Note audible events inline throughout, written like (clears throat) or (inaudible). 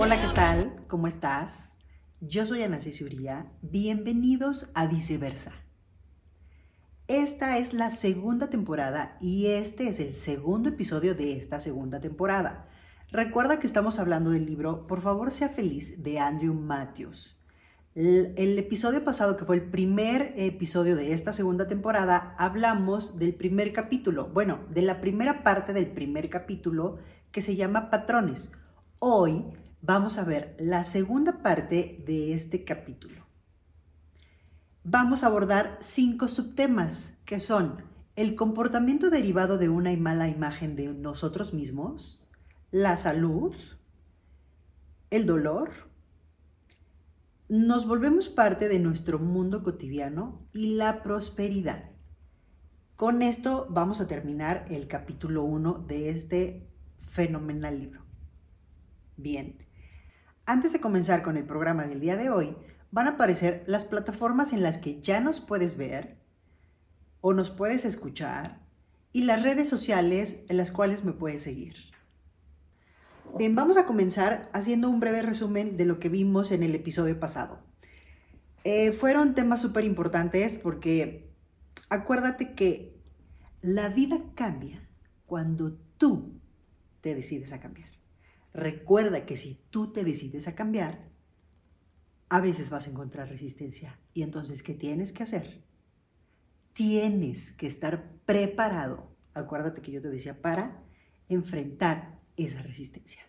Hola, ¿qué tal? ¿Cómo estás? Yo soy Ana Uría. Bienvenidos a Viceversa. Esta es la segunda temporada y este es el segundo episodio de esta segunda temporada. Recuerda que estamos hablando del libro Por favor sea feliz de Andrew Matthews. El, episodio pasado, que fue el primer episodio de esta segunda temporada, hablamos del primer capítulo, bueno, de la primera parte del primer capítulo que se llama Patrones. Hoy vamos a ver la segunda parte de este capítulo. Vamos a abordar cinco subtemas que son el comportamiento derivado de una mala imagen de nosotros mismos, la salud, el dolor, nos volvemos parte de nuestro mundo cotidiano y la prosperidad. Con esto vamos a terminar el capítulo 1 de este fenomenal libro. Bien, antes de comenzar con el programa del día de hoy, van a aparecer las plataformas en las que ya nos puedes ver o nos puedes escuchar y las redes sociales en las cuales me puedes seguir. Bien, vamos a comenzar haciendo un breve resumen de lo que vimos en el episodio pasado. Eh, fueron temas súper importantes porque acuérdate que la vida cambia cuando tú te decides a cambiar. Recuerda que si tú te decides a cambiar, a veces vas a encontrar resistencia. Y entonces, ¿qué tienes que hacer? Tienes que estar preparado, acuérdate que yo te decía, para enfrentar esa resistencia.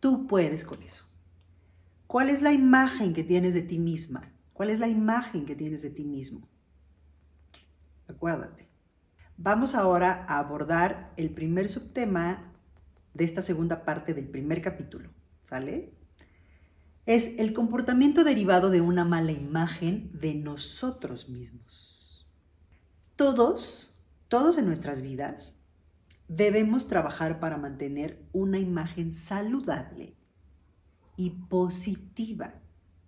Tú puedes con eso. ¿Cuál es la imagen que tienes de ti misma? ¿Cuál es la imagen que tienes de ti mismo? Acuérdate. Vamos ahora a abordar el primer subtema de esta segunda parte del primer capítulo. ¿Sale? Es el comportamiento derivado de una mala imagen de nosotros mismos. Todos, todos en nuestras vidas debemos trabajar para mantener una imagen saludable y positiva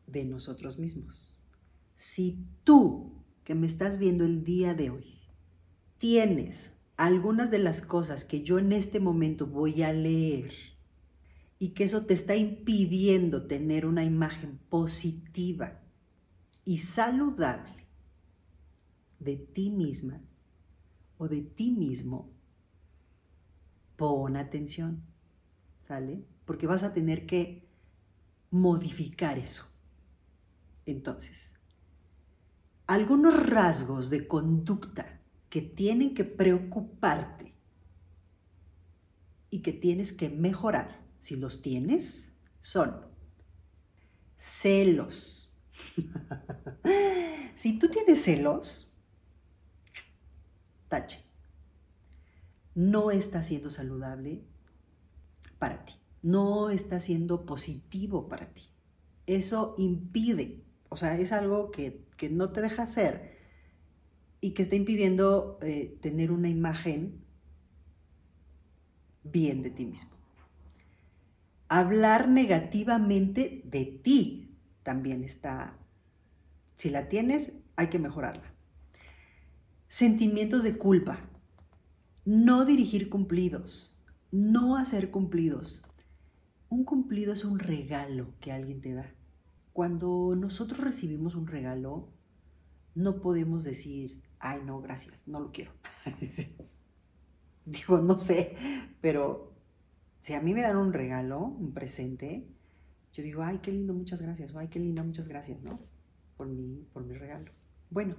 de nosotros mismos. Si tú, que me estás viendo el día de hoy, tienes algunas de las cosas que yo en este momento voy a leer y que eso te está impidiendo tener una imagen positiva y saludable de ti misma o de ti mismo, pon atención, ¿sale? Porque vas a tener que modificar eso. Entonces, algunos rasgos de conducta que tienen que preocuparte y que tienes que mejorar, si los tienes, son celos. (laughs) si tú tienes celos, tache no está siendo saludable para ti, no está siendo positivo para ti. Eso impide, o sea, es algo que, no te deja hacer y que está impidiendo eh, tener una imagen bien de ti mismo. Hablar negativamente de ti también está, si la tienes, hay que mejorarla. Sentimientos de culpa, no dirigir cumplidos, no hacer cumplidos. Un cumplido es un regalo que alguien te da. Cuando nosotros recibimos un regalo, no podemos decir, ay, no, gracias, no lo quiero. (laughs) Digo, no sé, pero si a mí me dan un regalo, un presente, yo digo, ay, qué lindo, muchas gracias, o ay, qué linda, muchas gracias, ¿no? Por mi, por mi regalo. Bueno,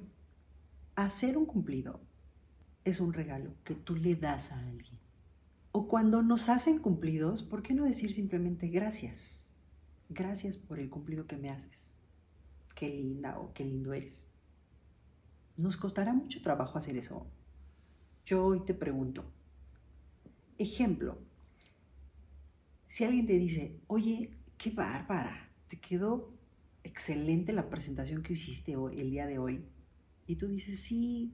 hacer un cumplido es un regalo que tú le das a alguien. O cuando nos hacen cumplidos, ¿por qué no decir simplemente gracias? Gracias por el cumplido que me haces. Qué linda o qué lindo eres. Nos costará mucho trabajo hacer eso. Yo hoy te pregunto, ejemplo, si alguien te dice, oye, qué bárbara, te quedó excelente la presentación que hiciste hoy, el día de hoy, y tú dices, sí,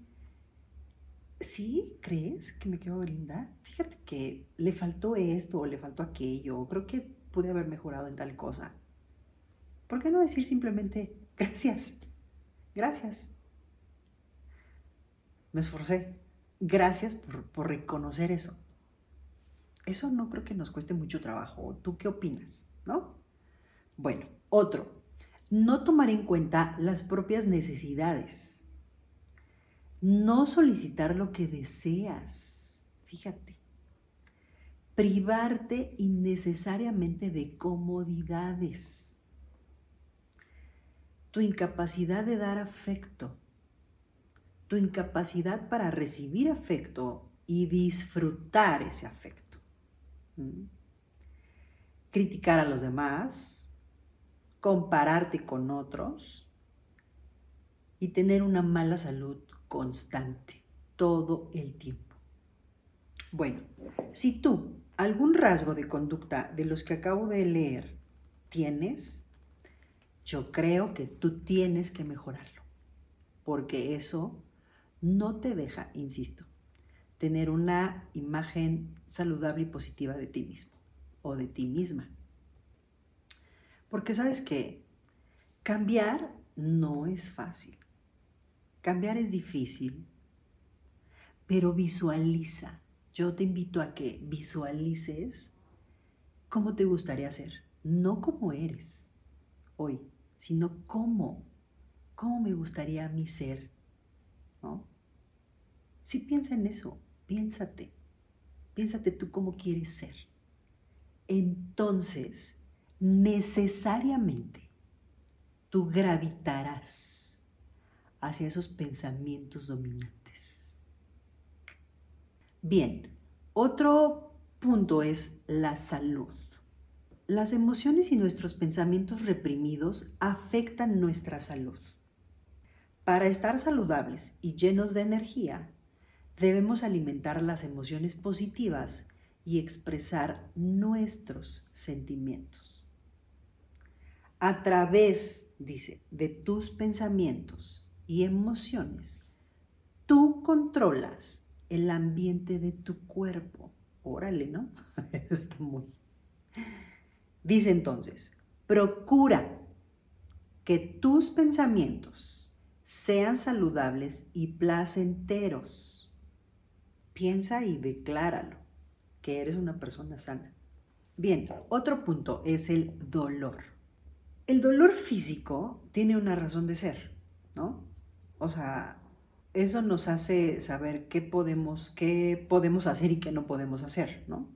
¿sí? ¿Crees que me quedó linda? Fíjate que le faltó esto o le faltó aquello. Creo que pude haber mejorado en tal cosa. ¿Por qué no decir simplemente gracias? Gracias. Me esforcé. Gracias por, reconocer eso. Eso no creo que nos cueste mucho trabajo. ¿Tú qué opinas? ¿No? Bueno, otro. No tomar en cuenta las propias necesidades. No solicitar lo que deseas. Fíjate. Privarte innecesariamente de comodidades. Tu incapacidad de dar afecto. Tu incapacidad para recibir afecto y disfrutar ese afecto. ¿Mm? Criticar a los demás, compararte con otros y tener una mala salud constante todo el tiempo. Bueno, si tú algún rasgo de conducta de los que acabo de leer tienes, yo creo que tú tienes que mejorarlo, porque eso no te deja, insisto, tener una imagen saludable y positiva de ti mismo o de ti misma. Porque sabes que cambiar no es fácil. Cambiar es difícil, pero visualiza. Yo te invito a que visualices cómo te gustaría ser, no cómo eres hoy, sino cómo, cómo me gustaría mí ser, ¿no? Si piensa en eso, piénsate, piénsate tú cómo quieres ser. Entonces, necesariamente, tú gravitarás hacia esos pensamientos dominantes. Bien, otro punto es la salud. Las emociones y nuestros pensamientos reprimidos afectan nuestra salud. Para estar saludables y llenos de energía, Debemos alimentar las emociones positivas y expresar nuestros sentimientos. A través, dice, de tus pensamientos y emociones, tú controlas el ambiente de tu cuerpo. Órale, ¿no? (laughs) Eso está muy... Dice entonces, procura que tus pensamientos sean saludables y placenteros Piensa y decláralo, que eres una persona sana. Bien, otro punto es el dolor. El dolor físico tiene una razón de ser, ¿no? O sea, eso nos hace saber qué podemos, qué podemos hacer y qué no podemos hacer, ¿no?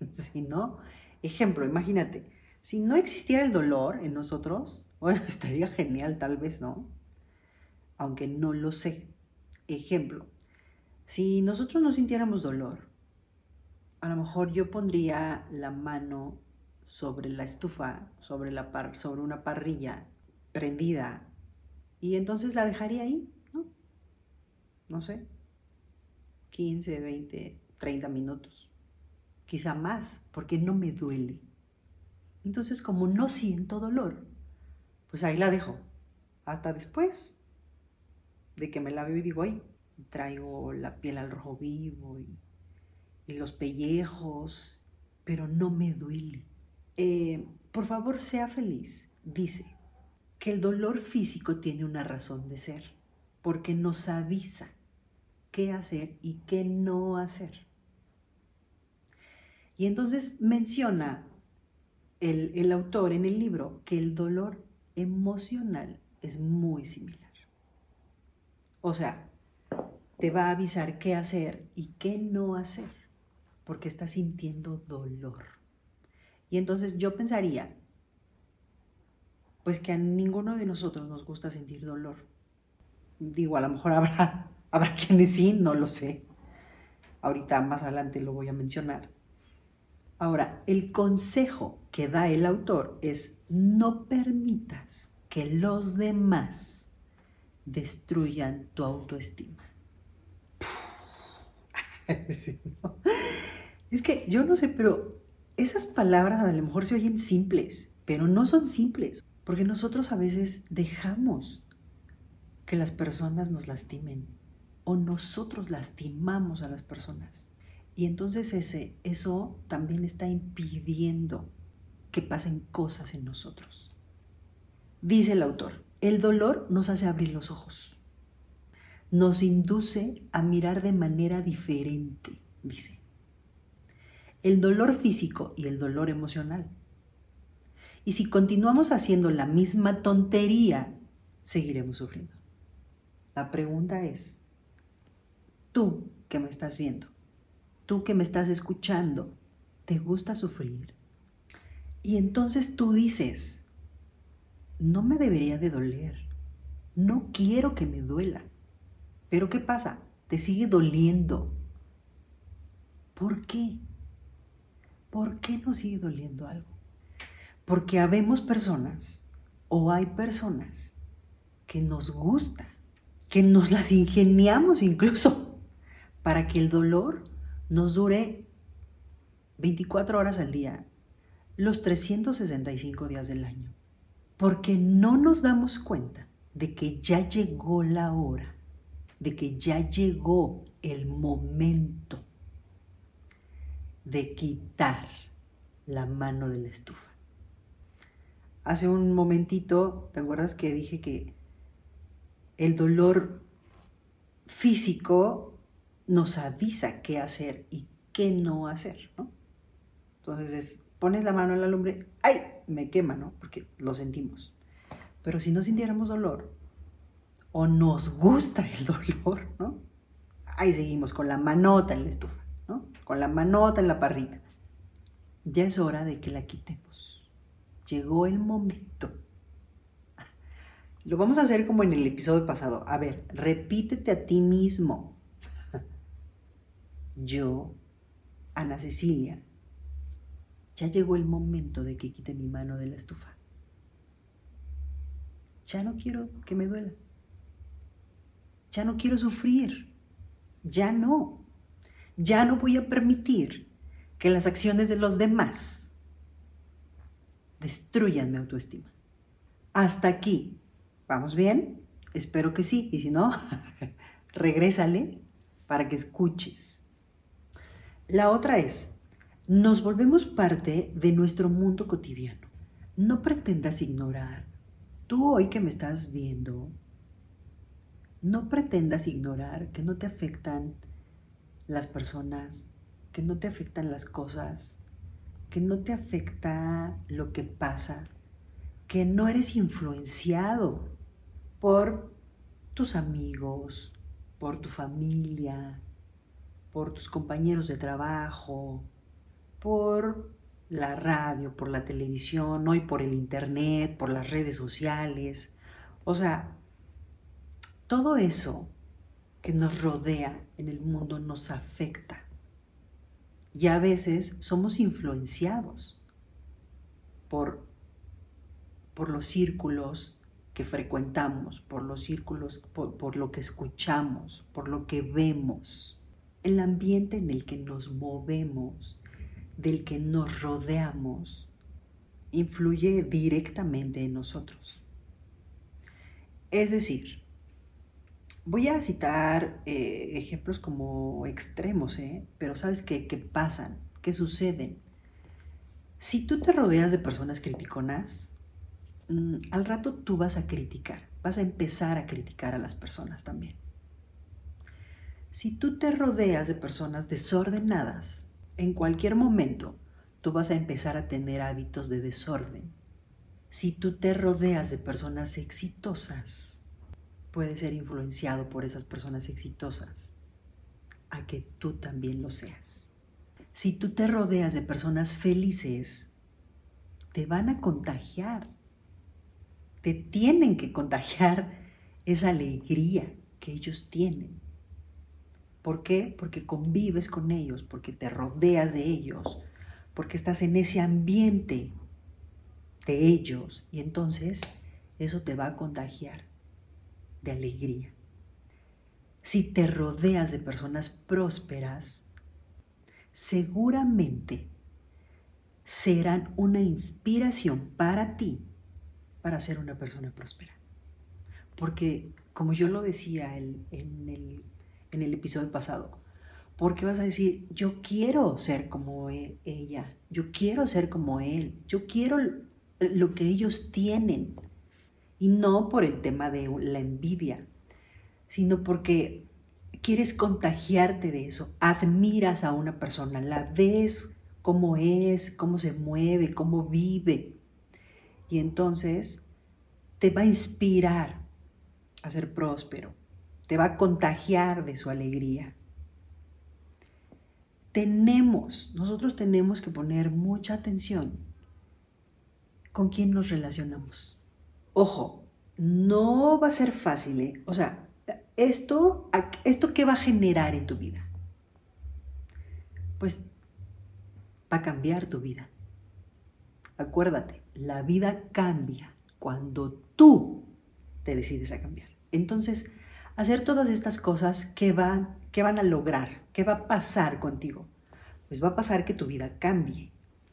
(laughs) Si no, ejemplo, imagínate, si no existiera el dolor en nosotros, (laughs) bueno, estaría genial tal vez, ¿no? Aunque no lo sé. Ejemplo, si nosotros no sintiéramos dolor, a lo mejor yo pondría la mano sobre la estufa, sobre, la una parrilla prendida y entonces la dejaría ahí, ¿no? No sé, 15, 20, 30 minutos, quizá más, porque no me duele. Entonces, como no siento dolor, pues ahí la dejo, hasta después de que me la veo y digo, ay, traigo la piel al rojo vivo y, los pellejos, pero no me duele. Eh, por favor, sea feliz. Dice que el dolor físico tiene una razón de ser, porque nos avisa qué hacer y qué no hacer. Y entonces menciona el, el autor en el libro que el dolor emocional es muy similar. O sea, te va a avisar qué hacer y qué no hacer, porque estás sintiendo dolor. Y entonces yo pensaría, pues que a ninguno de nosotros nos gusta sentir dolor. Digo, a lo mejor habrá, (laughs) habrá quienes sí, no lo sé. Ahorita más adelante lo voy a mencionar. Ahora, el consejo que da el autor es no permitas que los demás destruyan tu autoestima. (laughs) Es que yo no sé, pero esas palabras a lo mejor se oyen simples, pero no son simples, porque nosotros a veces dejamos que las personas nos lastimen o nosotros lastimamos a las personas. Y entonces ese, eso también está impidiendo que pasen cosas en nosotros. Dice el autor, el dolor nos hace abrir los ojos nos induce a mirar de manera diferente, dice. el dolor físico y el dolor emocional. Y si continuamos haciendo la misma tontería, seguiremos sufriendo. La pregunta es, tú que me estás viendo, tú que me estás escuchando, ¿te gusta sufrir? Y entonces tú dices, no me debería de doler, no quiero que me duela. Pero ¿qué pasa? Te sigue doliendo. ¿Por qué? ¿Por qué nos sigue doliendo algo? Porque habemos personas o hay personas que nos gusta, que nos las ingeniamos incluso (laughs) para que el dolor nos dure 24 horas al día, los 365 días del año. Porque no nos damos cuenta de que ya llegó la hora, de que ya llegó el momento de quitar la mano de la estufa. Hace un momentito, ¿te acuerdas que dije que el dolor físico nos avisa qué hacer y qué no hacer, ¿no? Entonces pones la mano en la lumbre, ¡ay! Me quema, ¿no? Porque lo sentimos. Pero si no sintiéramos dolor, o nos gusta el dolor, ¿no? Ahí seguimos con la manota en la estufa, ¿no? Con la manota en la parrilla. Ya es hora de que la quitemos. Llegó el momento. Lo vamos a hacer como en el episodio pasado. A ver, repítete a ti mismo. Yo, Ana Cecilia, ya llegó el momento de que quite mi mano de la estufa. Ya no quiero que me duela. Ya no quiero sufrir. Ya no. Ya no voy a permitir que las acciones de los demás destruyan mi autoestima. Hasta aquí. ¿Vamos bien? Espero que sí. Y si no, (laughs) regrésale para que escuches. La otra es, nos volvemos parte de nuestro mundo cotidiano. No pretendas ignorar. Tú hoy que me estás viendo, no pretendas ignorar que no te afectan las personas, que no te afectan las cosas, que no te afecta lo que pasa, que no eres influenciado por tus amigos, por tu familia, por tus compañeros de trabajo, por la radio, por la televisión, hoy por el internet, por las redes sociales. O sea, todo eso que nos rodea en el mundo nos afecta. Y a veces somos influenciados por, por los círculos que frecuentamos, por los círculos, por, por lo que escuchamos, por lo que vemos. El ambiente en el que nos movemos, del que nos rodeamos, influye directamente en nosotros. Es decir, Voy a citar eh, ejemplos como extremos, ¿eh? pero sabes qué, qué pasan, qué suceden. Si tú te rodeas de personas criticonas, mm, al rato tú vas a criticar, vas a empezar a criticar a las personas también. Si tú te rodeas de personas desordenadas, en cualquier momento tú vas a empezar a tener hábitos de desorden. Si tú te rodeas de personas exitosas, puede ser influenciado por esas personas exitosas a que tú también lo seas. Si tú te rodeas de personas felices, te van a contagiar. Te tienen que contagiar esa alegría que ellos tienen. ¿Por qué? Porque convives con ellos, porque te rodeas de ellos, porque estás en ese ambiente de ellos y entonces eso te va a contagiar de alegría. Si te rodeas de personas prósperas, seguramente serán una inspiración para ti para ser una persona próspera. Porque, como yo lo decía en, el, en el episodio pasado, porque vas a decir, yo quiero ser como e, ella, yo quiero ser como él, yo quiero lo que ellos tienen, y no por el tema de la envidia, sino porque quieres contagiarte de eso. Admiras a una persona, la ves cómo es, cómo se mueve, cómo vive. Y entonces te va a inspirar a ser próspero, te va a contagiar de su alegría. Tenemos, nosotros tenemos que poner mucha atención con quién nos relacionamos. Ojo, no va a ser fácil, ¿eh? O sea, esto, ¿esto qué va a generar en tu vida? Pues va a cambiar tu vida. Acuérdate, la vida cambia cuando tú te decides a cambiar. Entonces, hacer todas estas cosas, ¿qué van, qué van a lograr? ¿Qué va a pasar contigo? Pues va a pasar que tu vida cambie.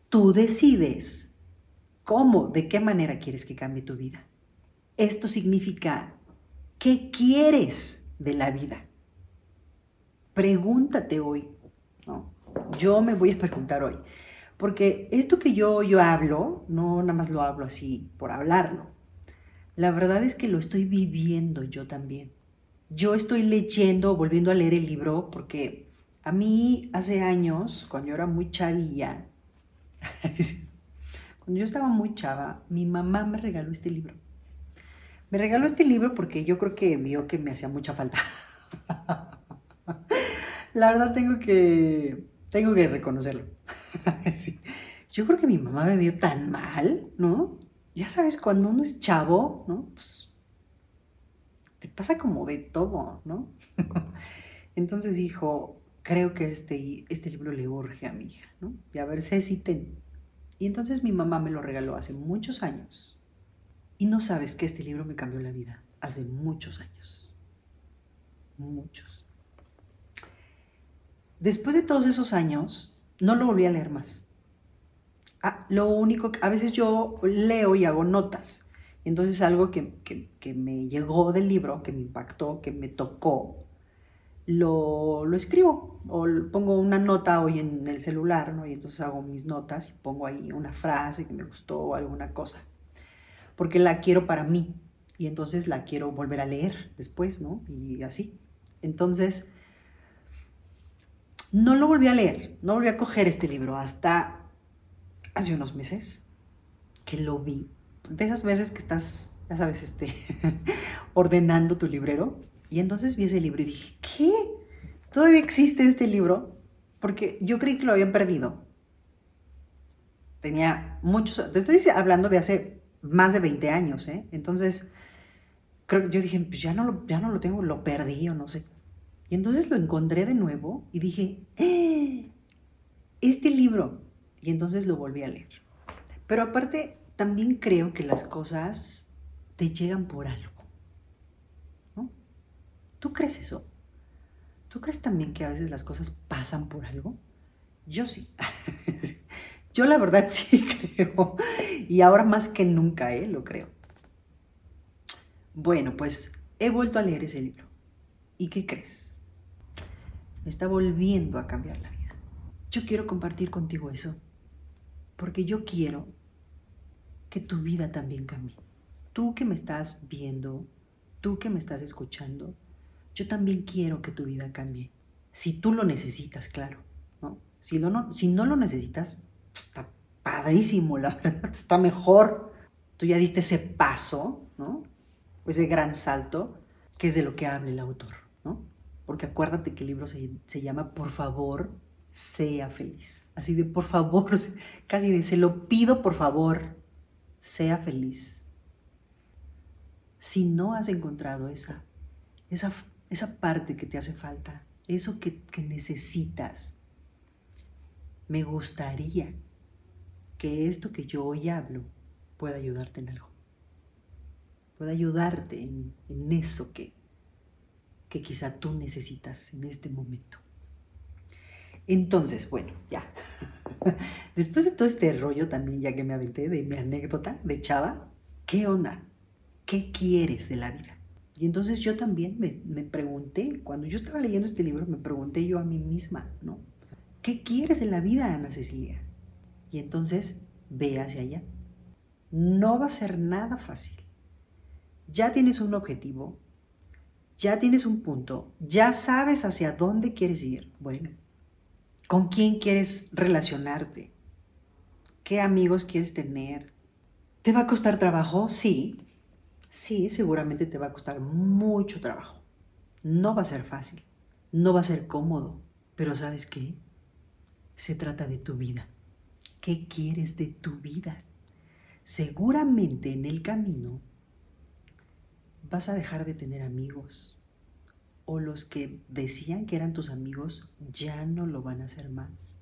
Tú decides cómo, de qué manera quieres que cambie tu vida. Esto significa, ¿qué quieres de la vida? Pregúntate hoy, ¿no? Yo me voy a preguntar hoy, porque esto que yo, yo hablo, no nada más lo hablo así por hablarlo. La verdad es que lo estoy viviendo yo también. Yo estoy leyendo, volviendo a leer el libro, porque a mí hace años, cuando yo era muy chavilla, (laughs) cuando yo estaba muy chava, mi mamá me regaló este libro. Me regaló este libro porque yo creo que vio que me hacía mucha falta. (laughs) La verdad tengo que, tengo que reconocerlo. (laughs) Yo creo que mi mamá me vio tan mal, ¿no? Ya sabes, cuando uno es chavo, ¿no? Pues te pasa como de todo, ¿no? (laughs) Entonces dijo, creo que este, este libro le urge a mi hija, ¿no? Y a ver, si ten. Y entonces mi mamá me lo regaló hace muchos años. Y no sabes que este libro me cambió la vida hace muchos años. Muchos. Después de todos esos años, no lo volví a leer más. Ah, lo único que a veces yo leo y hago notas. Entonces algo que, me llegó del libro, que me impactó, que me tocó, lo, lo, escribo o pongo una nota hoy en el celular, ¿no? Y entonces hago mis notas y pongo ahí una frase que me gustó o alguna cosa. Porque la quiero para mí y entonces la quiero volver a leer después, ¿no? Y así. Entonces, no lo volví a leer, no volví a coger este libro hasta hace unos meses que lo vi. De esas veces que estás, ya sabes, este, (laughs) ordenando tu librero. Y entonces vi ese libro y dije, ¿qué? ¿Todavía existe este libro? Porque yo creí que lo habían perdido. Tenía muchos, te estoy hablando de hace más de 20 años, ¿eh? Entonces, creo, yo dije, pues ya no, lo, ya no lo tengo, lo perdí o no sé. Y entonces lo encontré de nuevo y dije, ¡Eh! este libro. Y entonces lo volví a leer. Pero aparte, también creo que las cosas te llegan por algo. ¿no? ¿Tú crees eso? ¿Tú crees también que a veces las cosas pasan por algo? Yo sí. (laughs) Yo la verdad (laughs) sí creo. Y ahora más que nunca, ¿eh? Lo creo. Bueno, pues he vuelto a leer ese libro. ¿Y qué crees? me está volviendo a cambiar la vida. Yo quiero compartir contigo eso, porque yo quiero que tu vida también cambie. Tú que me estás viendo, tú que me estás escuchando, yo también quiero que tu vida cambie. Si tú lo necesitas, claro. Si, no, si no lo necesitas, pues está padrísimo, la (laughs) verdad, está mejor. Tú ya diste ese paso, ¿no? Ese gran salto, que es de lo que habla el autor, ¿no? porque acuérdate que el libro se, llama Por favor, sea feliz. Así de por favor, (laughs) casi de se lo pido por favor, sea feliz. Si no has encontrado esa, esa, esa parte que te hace falta, eso que, que necesitas, me gustaría que esto que yo hoy hablo pueda ayudarte en algo. Pueda ayudarte en, eso que, que quizá tú necesitas en este momento. Entonces, bueno, ya. (laughs) Después de todo este rollo también, ya que me aventé de mi anécdota de Chava, ¿qué onda? ¿Qué quieres de la vida? Y entonces yo también me, me, pregunté, cuando yo estaba leyendo este libro, me pregunté yo a mí misma, ¿no? ¿Qué quieres de la vida, Ana Cecilia? Y entonces ve hacia allá. No va a ser nada fácil. Ya tienes un objetivo, ya tienes un punto, ya sabes hacia dónde quieres ir. Bueno, ¿Con quién quieres relacionarte? ¿Qué amigos quieres tener? ¿Te va a costar trabajo? Sí. Sí, seguramente te va a costar mucho trabajo. No va a ser fácil. No va a ser cómodo. Pero ¿sabes qué? Se trata de tu vida. ¿Qué quieres de tu vida? Seguramente en el camino vas a dejar de tener amigos. O los que decían que eran tus amigos ya no lo van a hacer más.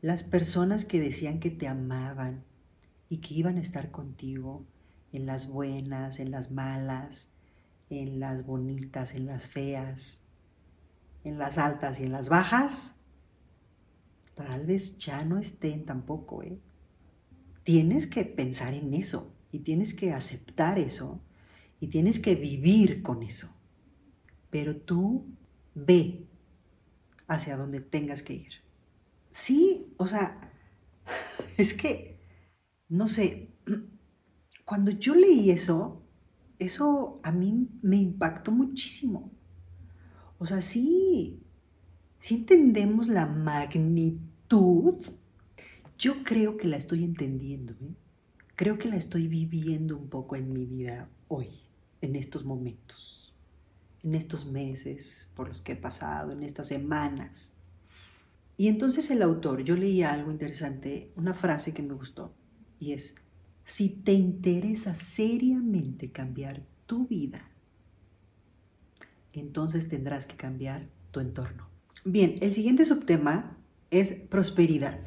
Las personas que decían que te amaban y que iban a estar contigo en las buenas, en las malas, en las bonitas, en las feas, en las altas y en las bajas, tal vez ya no estén tampoco. ¿eh? Tienes que pensar en eso y tienes que aceptar eso y tienes que vivir con eso. Pero tú ve hacia donde tengas que ir. Sí, o sea, (laughs) es que, no sé, (clears throat) cuando yo leí eso, eso a mí me impactó muchísimo. O sea, sí, sí entendemos la magnitud. Yo creo que la estoy entendiendo. ¿eh? Creo que la estoy viviendo un poco en mi vida hoy, en estos momentos, en estos meses por los que he pasado, en estas semanas. Y entonces el autor, yo leía algo interesante, una frase que me gustó, y es, si te interesa seriamente cambiar tu vida, entonces tendrás que cambiar tu entorno. Bien, el siguiente subtema es prosperidad.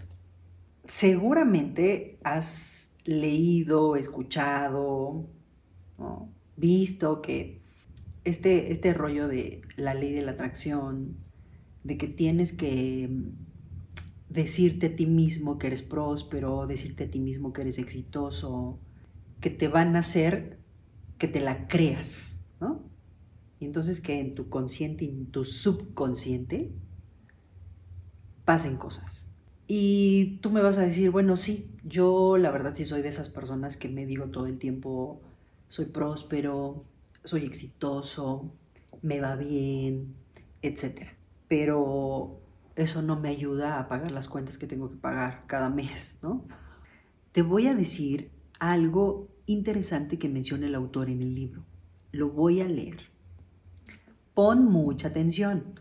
Seguramente has leído, escuchado, visto que este, este rollo de la ley de la atracción, de que tienes que mm, decirte a ti mismo que eres próspero, decirte a ti mismo que eres exitoso, que te van a hacer que te la creas, ¿no? Y entonces que en tu consciente y en tu subconsciente pasen cosas. Y tú me vas a decir, bueno, sí, yo la verdad sí soy de esas personas que me digo todo el tiempo, soy próspero, soy exitoso, me va bien, etcétera pero eso no me ayuda a pagar las cuentas que tengo que pagar cada mes, ¿no? Te voy a decir algo interesante que menciona el autor en el libro. Lo voy a leer. Pon mucha atención.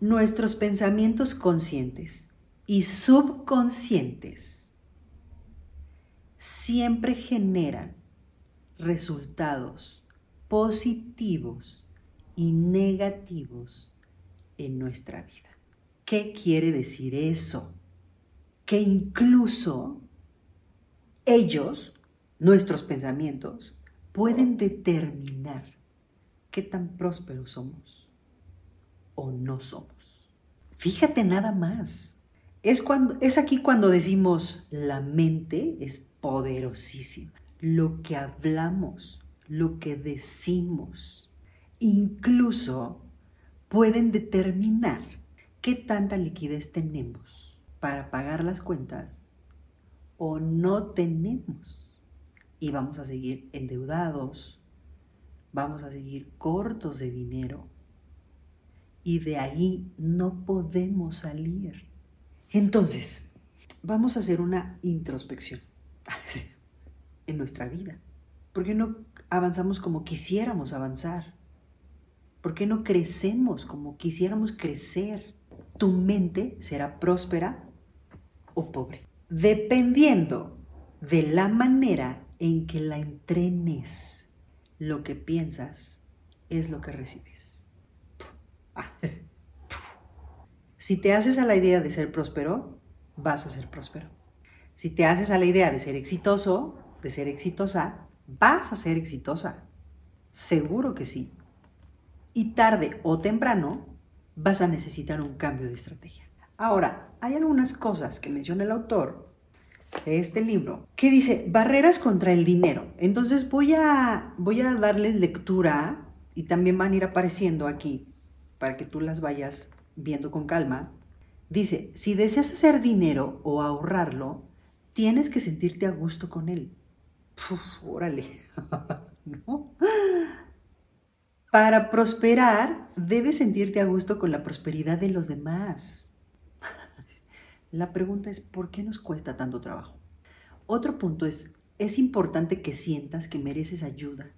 Nuestros pensamientos conscientes y subconscientes siempre generan resultados positivos y negativos en nuestra vida. ¿Qué quiere decir eso? Que incluso ellos, nuestros pensamientos, pueden determinar qué tan prósperos somos o no somos. Fíjate nada más. Es, cuando, es aquí cuando decimos la mente es poderosísima. Lo que hablamos, lo que decimos, incluso pueden determinar qué tanta liquidez tenemos para pagar las cuentas o no tenemos. Y vamos a seguir endeudados, vamos a seguir cortos de dinero y de ahí no podemos salir. Entonces, vamos a hacer una introspección (laughs) en nuestra vida. ¿Por qué no avanzamos como quisiéramos avanzar? ¿Por qué no crecemos como quisiéramos crecer? Tu mente será próspera o pobre, dependiendo de la manera en que la entrenes. Lo que piensas es lo que recibes. Ah. Si te haces a la idea de ser próspero, vas a ser próspero. Si te haces a la idea de ser exitoso, de ser exitosa, vas a ser exitosa. Seguro que sí y tarde o temprano vas a necesitar un cambio de estrategia. Ahora, hay algunas cosas que menciona el autor de este libro que dice barreras contra el dinero. Entonces voy a, voy a darles lectura y también van a ir apareciendo aquí para que tú las vayas viendo con calma. Dice, si deseas hacer dinero o ahorrarlo, tienes que sentirte a gusto con él. órale. (laughs) ¿No? Para prosperar, debes sentirte a gusto con la prosperidad de los demás. (laughs) La pregunta es, ¿por qué nos cuesta tanto trabajo? Otro punto es, es importante que sientas que mereces ayuda.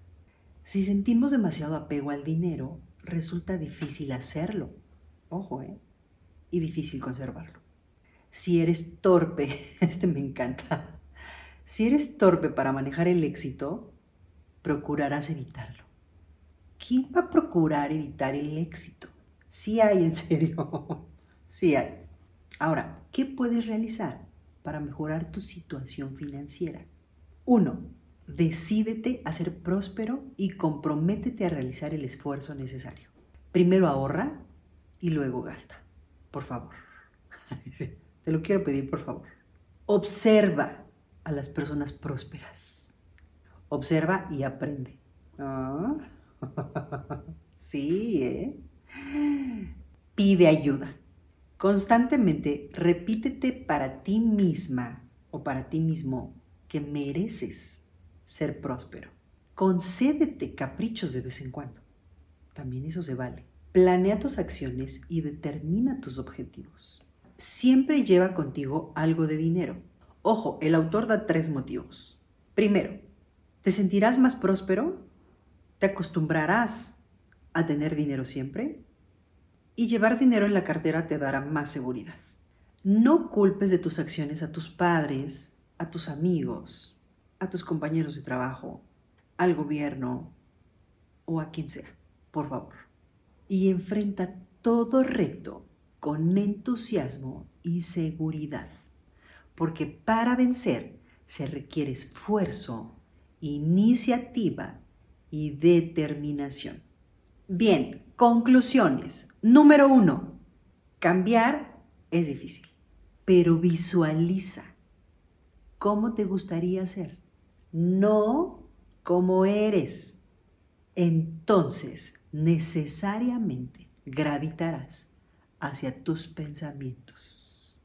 Si sentimos demasiado apego al dinero, resulta difícil hacerlo. Ojo, ¿eh? Y difícil conservarlo. Si eres torpe, (laughs) este me encanta. Si eres torpe para manejar el éxito, procurarás evitarlo. ¿Quién va a procurar evitar el éxito? Sí hay, en serio. (laughs) Sí hay. Ahora, ¿qué puedes realizar para mejorar tu situación financiera? Uno, decídete a ser próspero y comprométete a realizar el esfuerzo necesario. Primero ahorra y luego gasta. Por favor. (laughs) Te lo quiero pedir, por favor. Observa a las personas prósperas. Observa y aprende. (laughs) Sí, ¿eh? Pide ayuda. Constantemente repítete para ti misma o para ti mismo que mereces ser próspero. Concédete caprichos de vez en cuando. También eso se vale. Planea tus acciones y determina tus objetivos. Siempre lleva contigo algo de dinero. Ojo, el autor da tres motivos. Primero, ¿te sentirás más próspero? ¿Te acostumbrarás a tener dinero siempre? y llevar dinero en la cartera te dará más seguridad. No culpes de tus acciones a tus padres, a tus amigos, a tus compañeros de trabajo, al gobierno o a quien sea, por favor. Y enfrenta todo reto con entusiasmo y seguridad, porque para vencer se requiere esfuerzo, iniciativa y determinación. Bien, conclusiones. Número uno, cambiar es difícil, pero visualiza cómo te gustaría ser, no cómo eres. Entonces, necesariamente gravitarás hacia tus pensamientos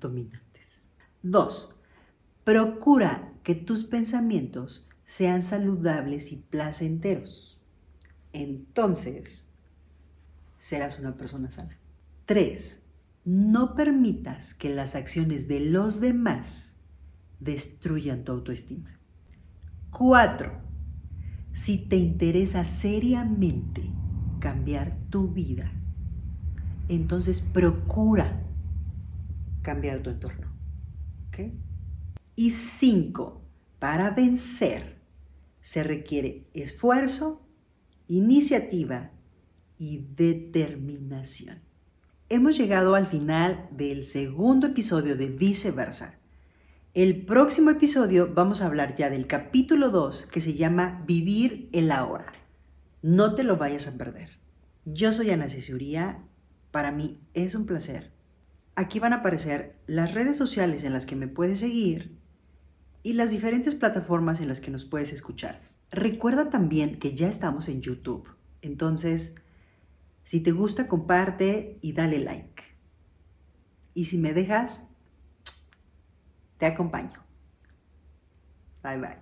dominantes. Dos, procura que tus pensamientos sean saludables y placenteros entonces serás una persona sana. Tres, no permitas que las acciones de los demás destruyan tu autoestima. Cuatro, si te interesa seriamente cambiar tu vida, entonces procura cambiar tu entorno. Y cinco, para vencer se requiere esfuerzo, iniciativa y determinación. Hemos llegado al final del segundo episodio de Viceversa. El próximo episodio vamos a hablar ya del capítulo 2 que se llama Vivir el ahora. No te lo vayas a perder. Yo soy Ana Cesuría. Para mí es un placer. Aquí van a aparecer las redes sociales en las que me puedes seguir y las diferentes plataformas en las que nos puedes escuchar. Recuerda también que ya estamos en YouTube. Entonces, si te gusta, comparte y dale like. Y si me dejas, te acompaño. Bye bye.